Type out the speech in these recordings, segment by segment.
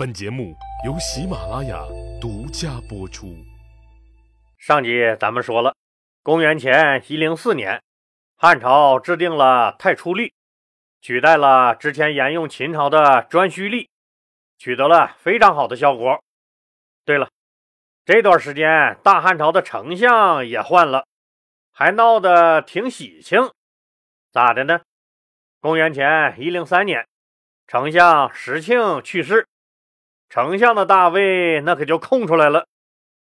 本节目由喜马拉雅独家播出。上集咱们说了，公元前一零四年，汉朝制定了太初历，取代了之前沿用秦朝的颛顼历，取得了非常好的效果。对了，这段时间大汉朝的丞相也换了，还闹得挺喜庆。咋的呢？公元前一零三年，丞相石庆去世。丞相的大位那可就空出来了。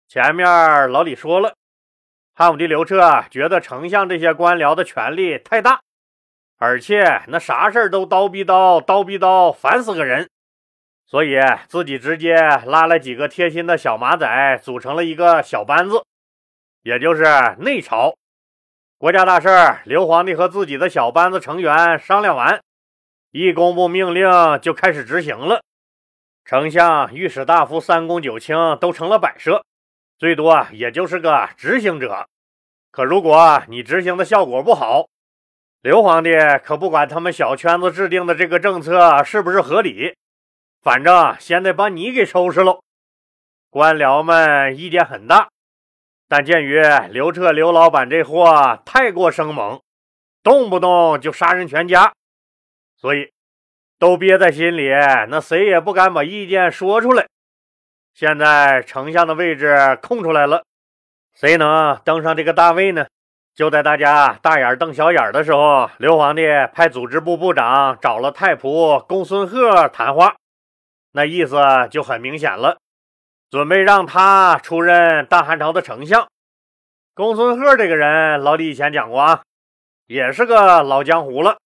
前面老李说了，汉武帝刘彻觉得丞相这些官僚的权力太大，而且那啥事儿都叨逼叨叨逼叨，烦死个人，所以自己直接拉了几个贴心的小马仔，组成了一个小班子，也就是内朝。国家大事儿，刘皇帝和自己的小班子成员商量完，一公布命令就开始执行了。丞相、御史大夫、三公九卿都成了摆设，最多也就是个执行者。可如果你执行的效果不好，刘皇帝可不管他们小圈子制定的这个政策是不是合理，反正先得把你给收拾喽。官僚们意见很大，但鉴于刘彻刘老板这货太过生猛，动不动就杀人全家，所以。都憋在心里，那谁也不敢把意见说出来。现在丞相的位置空出来了，谁能登上这个大位呢？就在大家大眼瞪小眼的时候，刘皇帝派组织部部长找了太仆公孙贺谈话，那意思就很明显了，准备让他出任大汉朝的丞相。公孙贺这个人，老李以前讲过啊，也是个老江湖了。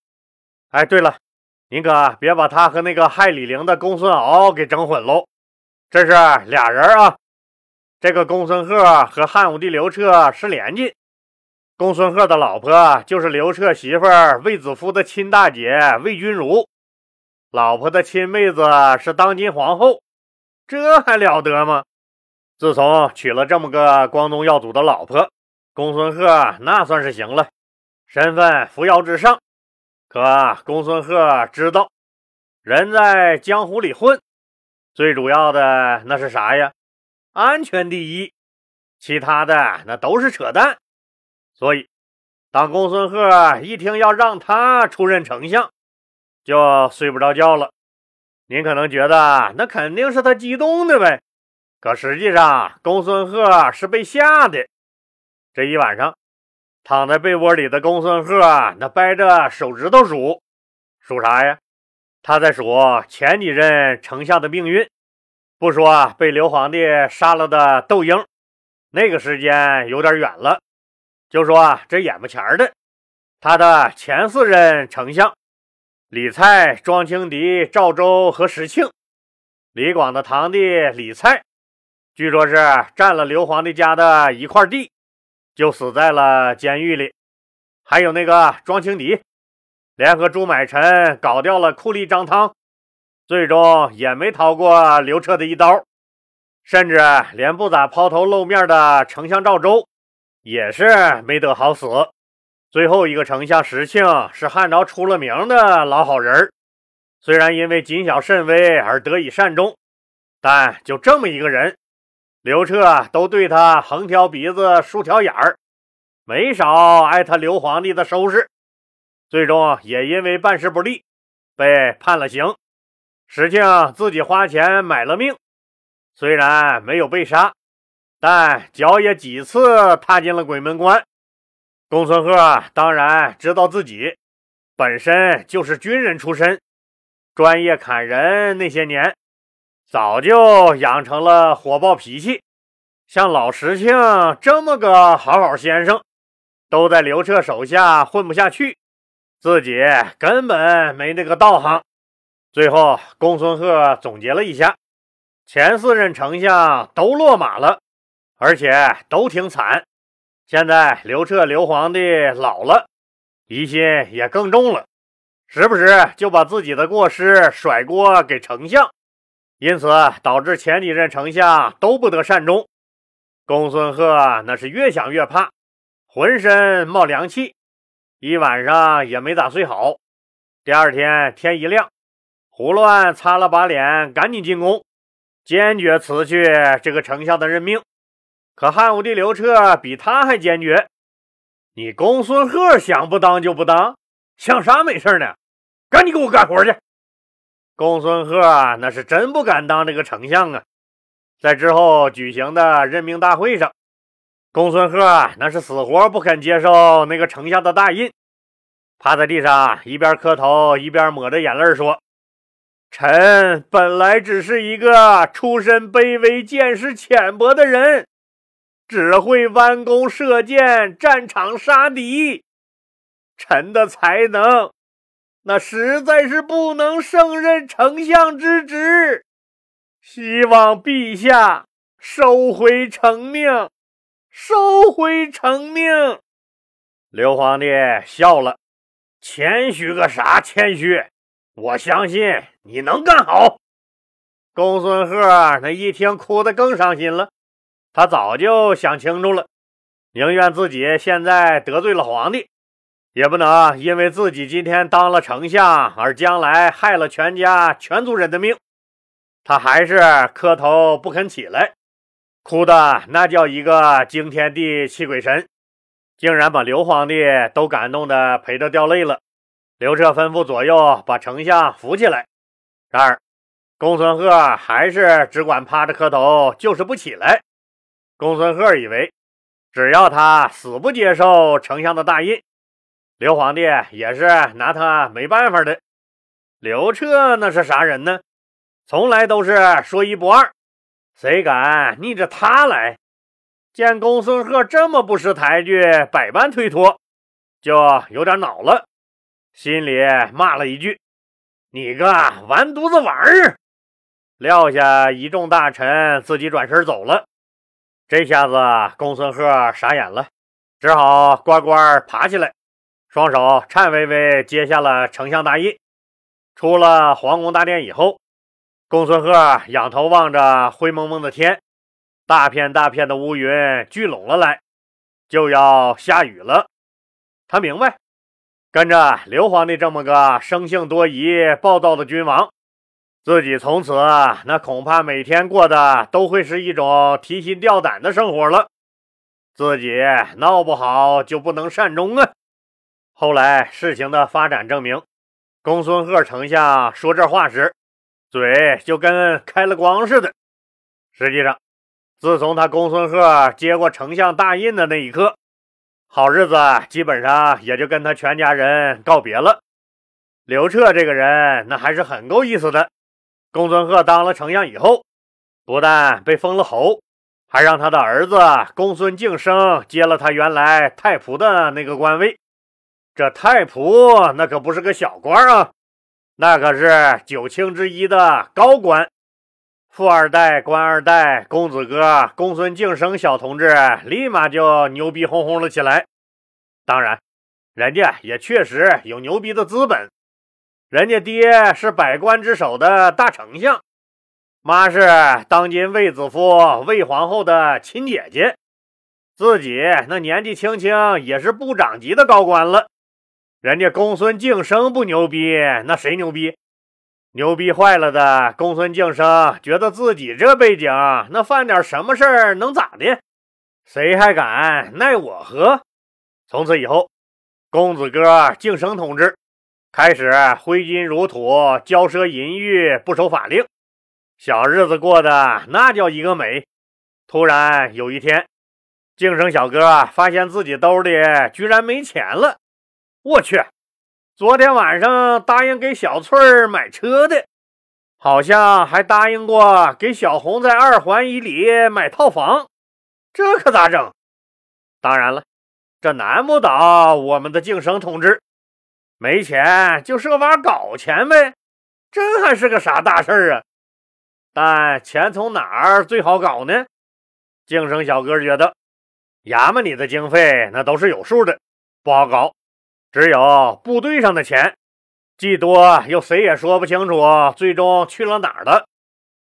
哎，对了。您可别把他和那个害李陵的公孙敖给整混喽，这是俩人啊。这个公孙贺和汉武帝刘彻是连襟，公孙贺的老婆就是刘彻媳妇卫子夫的亲大姐卫君如，老婆的亲妹子是当今皇后，这还了得吗？自从娶了这么个光宗耀祖的老婆，公孙贺那算是行了，身份扶摇直上。可公孙贺知道，人在江湖里混，最主要的那是啥呀？安全第一，其他的那都是扯淡。所以，当公孙贺一听要让他出任丞相，就睡不着觉了。您可能觉得那肯定是他激动的呗，可实际上，公孙贺是被吓的。这一晚上。躺在被窝里的公孙贺，那掰着手指头数，数啥呀？他在数前几任丞相的命运。不说啊被刘皇帝杀了的窦婴，那个时间有点远了。就说啊这眼巴前的，他的前四任丞相李蔡、庄青狄、赵周和石庆。李广的堂弟李蔡，据说是占了刘皇帝家的一块地。就死在了监狱里，还有那个庄青狄，联合朱买臣搞掉了酷吏张汤，最终也没逃过刘彻的一刀，甚至连不咋抛头露面的丞相赵周也是没得好死。最后一个丞相石庆是汉朝出了名的老好人虽然因为谨小慎微而得以善终，但就这么一个人。刘彻都对他横挑鼻子竖挑眼儿，没少挨他刘皇帝的收拾，最终也因为办事不力被判了刑。石庆自己花钱买了命，虽然没有被杀，但脚也几次踏进了鬼门关。公孙贺当然知道自己本身就是军人出身，专业砍人那些年。早就养成了火爆脾气，像老石庆这么个好好先生，都在刘彻手下混不下去，自己根本没那个道行。最后，公孙贺总结了一下，前四任丞相都落马了，而且都挺惨。现在刘彻刘皇帝老了，疑心也更重了，时不时就把自己的过失甩锅给丞相。因此导致前几任丞相都不得善终。公孙贺那是越想越怕，浑身冒凉气，一晚上也没咋睡好。第二天天一亮，胡乱擦了把脸，赶紧进宫，坚决辞去这个丞相的任命。可汉武帝刘彻比他还坚决。你公孙贺想不当就不当，想啥没事呢？赶紧给我干活去！公孙贺那是真不敢当这个丞相啊。在之后举行的任命大会上，公孙贺那是死活不肯接受那个丞相的大印，趴在地上一边磕头一边抹着眼泪说：“臣本来只是一个出身卑微、见识浅薄的人。”只会弯弓射箭，战场杀敌。臣的才能，那实在是不能胜任丞相之职。希望陛下收回成命，收回成命。刘皇帝笑了，谦虚个啥谦虚？我相信你能干好。公孙贺那一听，哭得更伤心了。他早就想清楚了，宁愿自己现在得罪了皇帝，也不能因为自己今天当了丞相而将来害了全家全族人的命。他还是磕头不肯起来，哭的那叫一个惊天地泣鬼神，竟然把刘皇帝都感动的陪着掉泪了。刘彻吩咐左右把丞相扶起来，然而公孙贺还是只管趴着磕头，就是不起来。公孙贺以为，只要他死不接受丞相的大印，刘皇帝也是拿他没办法的。刘彻那是啥人呢？从来都是说一不二，谁敢逆着他来？见公孙贺这么不识抬举，百般推脱，就有点恼了，心里骂了一句：“你个完犊子玩意儿！”撂下一众大臣，自己转身走了。这下子，公孙贺傻眼了，只好乖乖爬起来，双手颤巍巍接下了丞相大印。出了皇宫大殿以后，公孙贺仰头望着灰蒙蒙的天，大片大片的乌云聚拢了来，就要下雨了。他明白，跟着刘皇帝这么个生性多疑、暴躁的君王。自己从此那恐怕每天过的都会是一种提心吊胆的生活了。自己闹不好就不能善终啊！后来事情的发展证明，公孙贺丞相说这话时，嘴就跟开了光似的。实际上，自从他公孙贺接过丞相大印的那一刻，好日子基本上也就跟他全家人告别了。刘彻这个人，那还是很够意思的。公孙贺当了丞相以后，不但被封了侯，还让他的儿子公孙敬升接了他原来太仆的那个官位。这太仆那可不是个小官啊，那可是九卿之一的高官。富二代、官二代、公子哥公孙敬升小同志立马就牛逼哄哄了起来。当然，人家也确实有牛逼的资本。人家爹是百官之首的大丞相，妈是当今卫子夫卫皇后的亲姐姐，自己那年纪轻轻也是部长级的高官了。人家公孙敬生不牛逼，那谁牛逼？牛逼坏了的公孙敬生觉得自己这背景，那犯点什么事儿能咋的？谁还敢奈我何？从此以后，公子哥敬生同志。开始挥金如土，骄奢淫欲，不守法令，小日子过得那叫一个美。突然有一天，晋升小哥发现自己兜里居然没钱了。我去，昨天晚上答应给小翠儿买车的，好像还答应过给小红在二环以里买套房，这可咋整？当然了，这难不倒我们的晋升同志。没钱就设法搞钱呗，这还是个啥大事儿啊？但钱从哪儿最好搞呢？晋升小哥觉得，衙门里的经费那都是有数的，不好搞。只有部队上的钱，既多又谁也说不清楚最终去了哪儿了。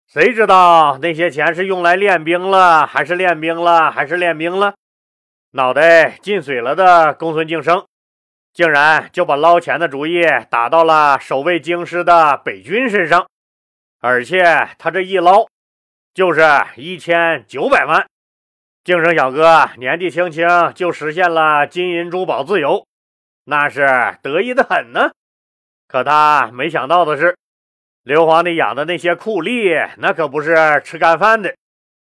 谁知道那些钱是用来练兵了，还是练兵了，还是练兵了？脑袋进水了的公孙敬生。竟然就把捞钱的主意打到了守卫京师的北军身上，而且他这一捞，就是一千九百万。净生小哥年纪轻轻就实现了金银珠宝自由，那是得意的很呢。可他没想到的是，刘皇帝养的那些酷吏，那可不是吃干饭的。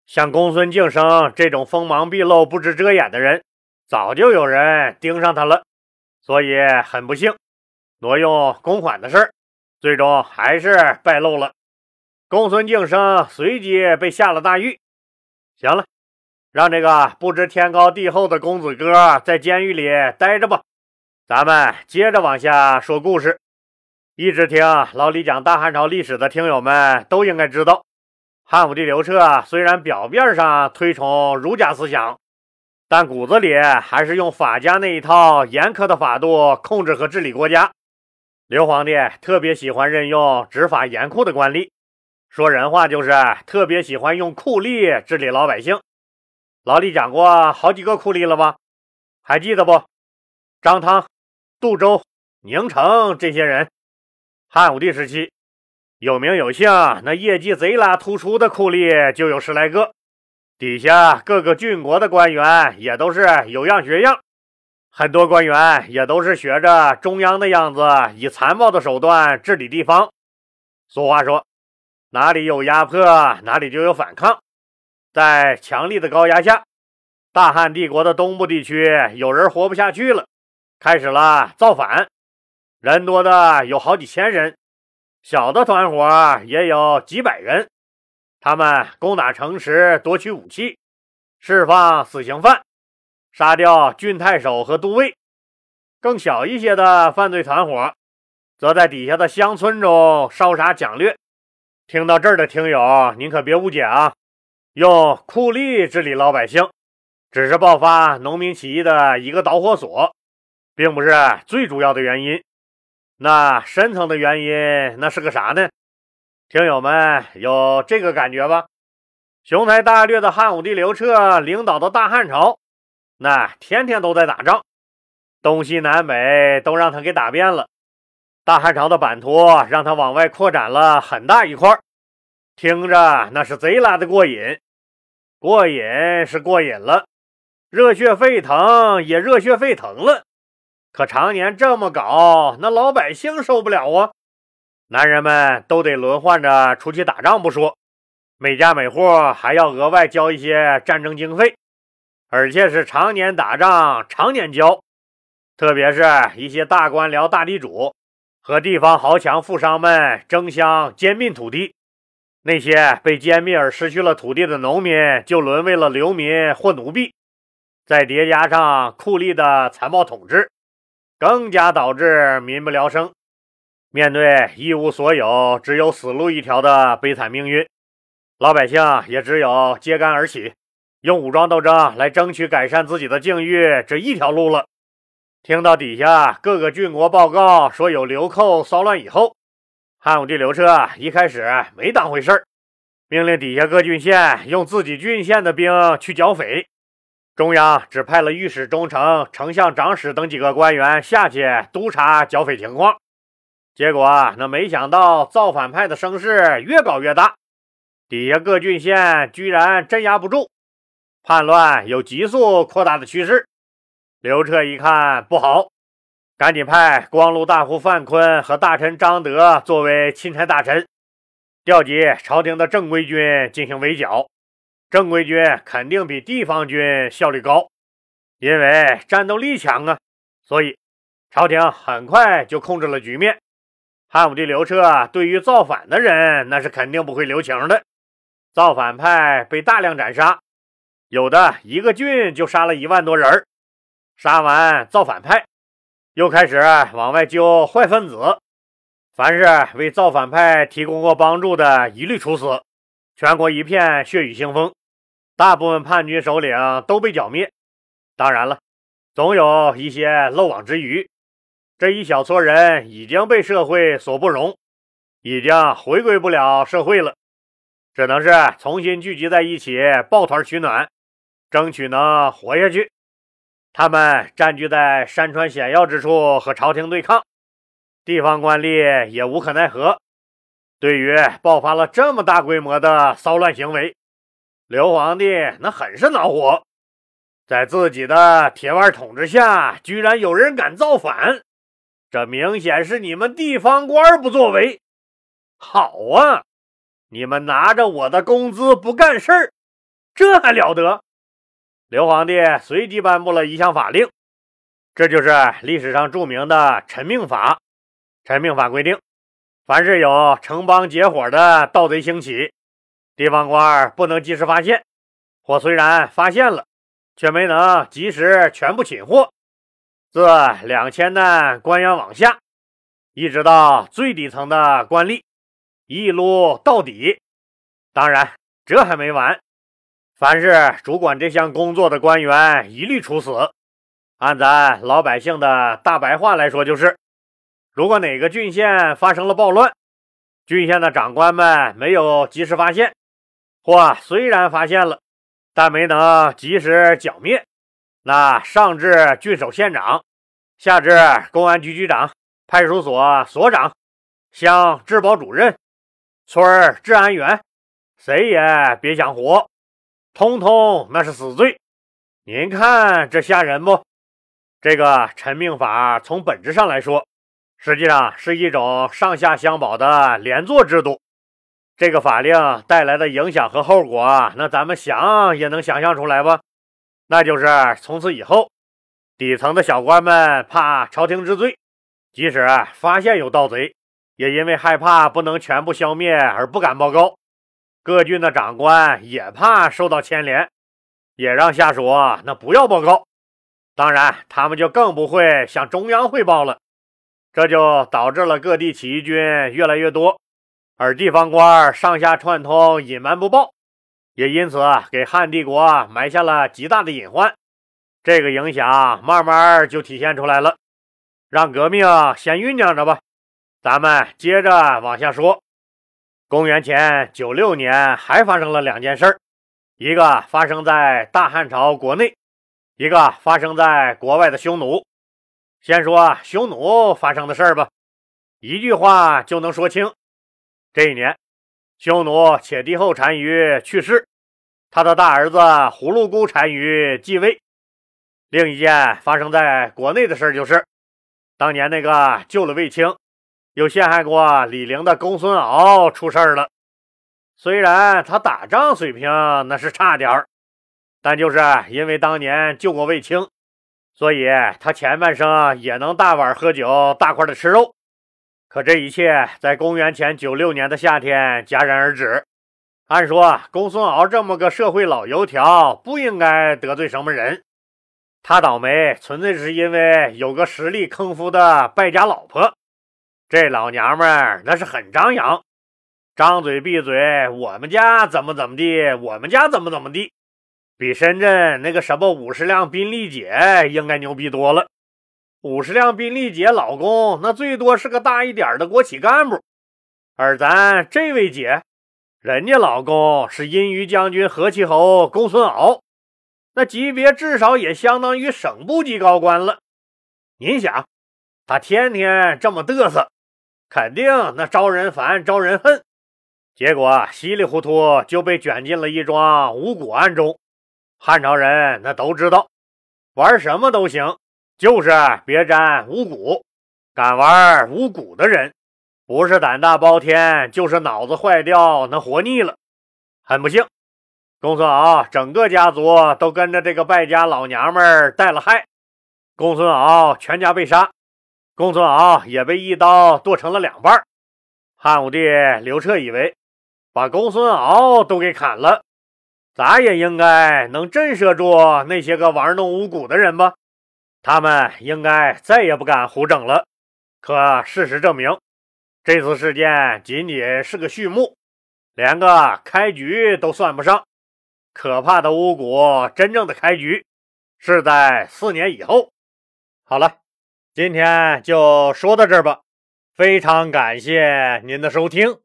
像公孙敬生这种锋芒毕露、不知遮掩的人，早就有人盯上他了。所以很不幸，挪用公款的事儿，最终还是败露了。公孙敬生随即被下了大狱。行了。让这个不知天高地厚的公子哥在监狱里待着吧。咱们接着往下说故事。一直听老李讲大汉朝历史的听友们都应该知道，汉武帝刘彻虽然表面上推崇儒家思想，但骨子里还是用法家那一套严苛的法度控制和治理国家。刘皇帝特别喜欢任用执法严酷的官吏，说人话就是特别喜欢用酷吏治理老百姓。老李讲过好几个酷吏了吧？还记得不？张汤、杜周、宁城这些人，汉武帝时期有名有姓、那业绩贼拉突出的酷吏就有十来个，底下各个郡国的官员也都是有样学样，很多官员也都是学着中央的样子，以残暴的手段治理地方。俗话说，哪里有压迫，哪里就有反抗。在强力的高压下，大汉帝国的东部地区有人活不下去了，开始了造反。人多的有好几千人，小的团伙也有几百人。他们攻打城池，夺取武器，释放死刑犯，杀掉郡太守和都尉。更小一些的犯罪团伙，则在底下的乡村中烧杀抢掠。听到这儿的听友，您可别误解啊！用酷吏治理老百姓，只是爆发农民起义的一个导火索，并不是最主要的原因。那深层的原因，那是个啥呢？听友们有这个感觉吧？雄才大略的汉武帝刘彻领导的大汉朝，那天天都在打仗，东西南北都让他给打遍了。大汉朝的版图让他往外扩展了很大一块，听着那是贼拉的过瘾。过瘾是过瘾了，热血沸腾也热血沸腾了。可常年这么搞，那老百姓受不了啊！男人们都得轮换着出去打仗不说，每家每户还要额外交一些战争经费，而且是常年打仗，常年交。特别是一些大官僚、大地主和地方豪强富商们争相兼并土地。那些被歼灭而失去了土地的农民，就沦为了流民或奴婢。再叠加上酷吏的残暴统治，更加导致民不聊生，面对一无所有、只有死路一条的悲惨命运，老百姓也只有揭竿而起，用武装斗争来争取改善自己的境遇这一条路了。听到底下各个郡国报告说有流寇骚乱以后，汉武帝刘彻一开始没当回事儿，命令底下各郡县用自己郡县的兵去剿匪。中央只派了御史中丞、丞相长史等几个官员下去督察剿匪情况。结果，那没想到造反派的声势越搞越大，底下各郡县居然镇压不住，叛乱有急速扩大的趋势。刘彻一看不好。赶紧派光禄大夫范坤和大臣张德作为钦差大臣，调集朝廷的正规军进行围剿。正规军肯定比地方军效率高，因为战斗力强啊。所以朝廷很快就控制了局面。汉武帝刘彻对于造反的人，那是肯定不会留情的。造反派被大量斩杀，有的一个郡就杀了一万多人。杀完造反派。又开始往外揪坏分子，凡是为造反派提供过帮助的，一律处死。全国一片血雨腥风，大部分叛军首领都被剿灭。当然了，总有一些漏网之鱼。这一小撮人已经被社会所不容，已经回归不了社会了，只能是重新聚集在一起，抱团取暖，争取能活下去。他们占据在山川险要之处和朝廷对抗，地方官吏也无可奈何。对于爆发了这么大规模的骚乱行为，刘皇帝那很是恼火。在自己的铁腕统治下，居然有人敢造反，这明显是你们地方官不作为。好啊，你们拿着我的工资不干事儿，这还了得？刘皇帝随即颁布了一项法令，这就是历史上著名的“陈命法”。陈命法规定，凡是有城邦结伙的盗贼兴起，地方官不能及时发现，或虽然发现了。却没能及时全部擒获，自两千担官员往下，一直到最底层的官吏，一撸到底。当然，这还没完，凡是主管这项工作的官员，一律处死。按咱老百姓的大白话来说，就是：如果哪个郡县发生了暴乱，郡县的长官们没有及时发现，或虽然发现了。但没能及时剿灭，那上至郡守县长，下至公安局局长、派出所所长、乡治保主任、村治安员，谁也别想活，通通那是死罪。您看这吓人不？这个陈命法从本质上来说，实际上是一种上下相保的连坐制度。这个法令带来的影响和后果，那咱们想也能想象出来吧？那就是从此以后，底层的小官们怕朝廷治罪，即使发现有盗贼，也因为害怕不能全部消灭而不敢报告。各郡的长官也怕受到牵连，也让下属那不要报告。当然，他们就更不会向中央汇报了。这就导致了各地起义军越来越多。而地方官上下串通，隐瞒不报，也因此给汉帝国埋下了极大的隐患。这个影响慢慢就体现出来了。让革命先酝酿着吧，咱们接着往下说。公元前九六年还发生了两件事一个发生在大汉朝国内，一个发生在国外的匈奴。先说匈奴发生的事儿吧，一句话就能说清。这一年，匈奴且帝后单于去世，他的大儿子葫芦姑单于继位。另一件发生在国内的事就是，当年那个救了卫青，又陷害过李陵的公孙敖出事儿了。虽然他打仗水平那是差点儿，但就是因为当年救过卫青，所以他前半生也能大碗喝酒，大块的吃肉。可这一切在公元前九六年的夏天戛然而止。按说公孙敖这么个社会老油条，不应该得罪什么人。他倒霉，纯粹是因为有个实力坑夫的败家老婆。这老娘们那是很张扬，张嘴闭嘴，我们家怎么怎么地，我们家怎么怎么地，比深圳那个什么五十辆宾利姐应该牛逼多了。五十辆宾利姐老公，那最多是个大一点的国企干部，而咱这位姐，人家老公是阴于将军何其侯公孙敖，那级别至少也相当于省部级高官了。您想，他天天这么嘚瑟，肯定那招人烦招人恨，结果稀里糊涂就被卷进了一桩五谷案中。汉朝人那都知道，玩什么都行。就是别沾五谷，敢玩五谷的人，不是胆大包天，就是脑子坏掉，那活腻了。很不幸，公孙敖整个家族都跟着这个败家老娘们儿带了害，公孙敖全家被杀，公孙敖也被一刀剁成了两半。汉武帝刘彻以为，把公孙敖都给砍了，咱也应该能震慑住那些个玩弄五谷的人吧。他们应该再也不敢胡整了。可事实证明，这次事件仅仅是个序幕，连个开局都算不上。可怕的巫蛊真正的开局是在四年以后。好了，今天就说到这儿吧。非常感谢您的收听。